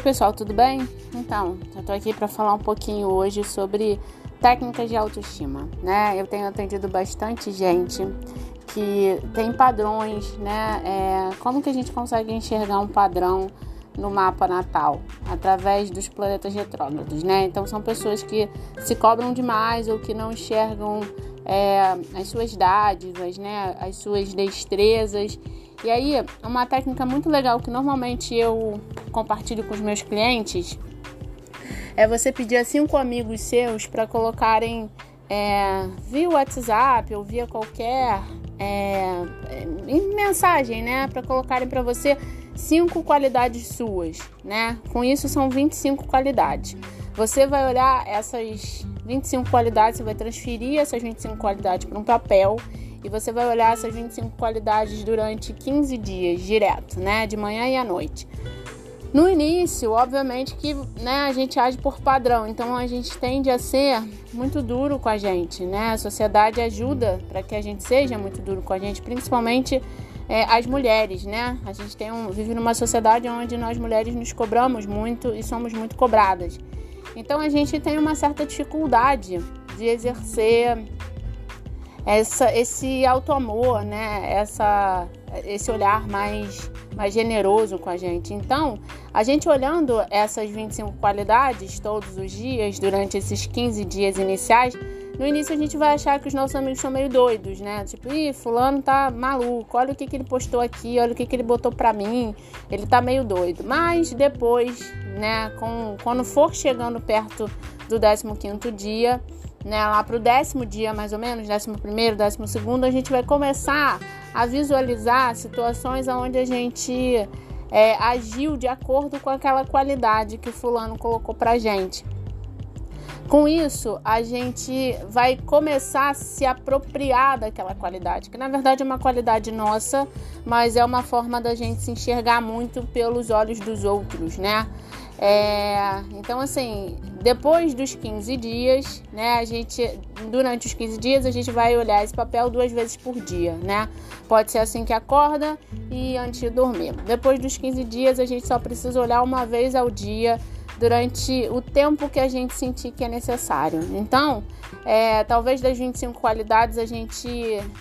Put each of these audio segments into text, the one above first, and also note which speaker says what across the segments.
Speaker 1: pessoal, tudo bem? Então, eu tô aqui para falar um pouquinho hoje sobre técnicas de autoestima, né? Eu tenho atendido bastante gente que tem padrões, né? É, como que a gente consegue enxergar um padrão no mapa natal através dos planetas retrógrados, né? Então são pessoas que se cobram demais ou que não enxergam é, as suas dádivas, né? As suas destrezas e aí, uma técnica muito legal que normalmente eu compartilho com os meus clientes é você pedir a cinco amigos seus para colocarem é, via WhatsApp ou via qualquer é, mensagem, né, para colocarem para você cinco qualidades suas, né? Com isso são 25 qualidades. Você vai olhar essas 25 qualidades, você vai transferir essas 25 qualidades para um papel e você vai olhar essas 25 qualidades durante 15 dias direto, né, de manhã e à noite. No início, obviamente que né, a gente age por padrão, então a gente tende a ser muito duro com a gente, né? A sociedade ajuda para que a gente seja muito duro com a gente, principalmente é, as mulheres, né? A gente tem um, vive numa sociedade onde nós mulheres nos cobramos muito e somos muito cobradas. Então a gente tem uma certa dificuldade de exercer essa, esse auto-amor, né? Essa, esse olhar mais, mais generoso com a gente. Então, a gente olhando essas 25 qualidades todos os dias, durante esses 15 dias iniciais, no início a gente vai achar que os nossos amigos são meio doidos, né? Tipo, ih, fulano tá maluco, olha o que, que ele postou aqui, olha o que, que ele botou pra mim, ele tá meio doido. Mas depois, né, com, quando for chegando perto do 15 dia, né, lá para o décimo dia mais ou menos, décimo primeiro, décimo segundo, a gente vai começar a visualizar situações onde a gente é, agiu de acordo com aquela qualidade que fulano colocou para gente. Com isso, a gente vai começar a se apropriar daquela qualidade, que na verdade é uma qualidade nossa, mas é uma forma da gente se enxergar muito pelos olhos dos outros, né? É, então, assim, depois dos 15 dias, né, a gente, durante os 15 dias, a gente vai olhar esse papel duas vezes por dia, né? Pode ser assim que acorda e antes de dormir. Depois dos 15 dias, a gente só precisa olhar uma vez ao dia durante o tempo que a gente sentir que é necessário. Então, é, talvez das 25 qualidades a gente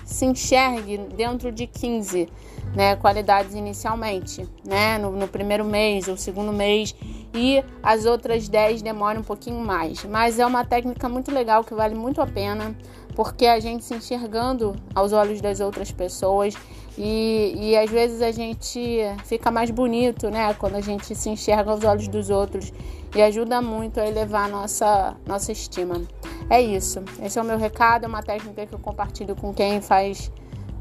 Speaker 1: se enxergue dentro de 15 né, qualidades inicialmente, né, no, no primeiro mês ou segundo mês, e as outras 10 demoram um pouquinho mais. Mas é uma técnica muito legal que vale muito a pena, porque a gente se enxergando aos olhos das outras pessoas e, e às vezes a gente fica mais bonito, né? Quando a gente se enxerga aos olhos dos outros e ajuda muito a elevar a nossa, nossa estima. É isso. Esse é o meu recado, é uma técnica que eu compartilho com quem faz.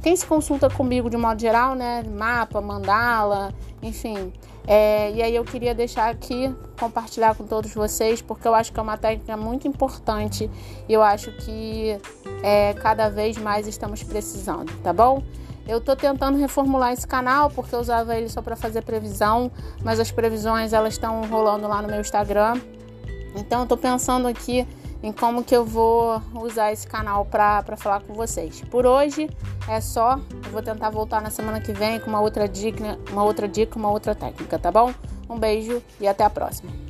Speaker 1: Quem se consulta comigo de modo geral, né? Mapa, mandala, enfim. É, e aí eu queria deixar aqui, compartilhar com todos vocês, porque eu acho que é uma técnica muito importante e eu acho que é, cada vez mais estamos precisando, tá bom? Eu tô tentando reformular esse canal porque eu usava ele só para fazer previsão, mas as previsões elas estão rolando lá no meu Instagram. Então eu tô pensando aqui em como que eu vou usar esse canal para falar com vocês. Por hoje é só. Eu vou tentar voltar na semana que vem com uma outra dica, uma outra dica, uma outra técnica, tá bom? Um beijo e até a próxima.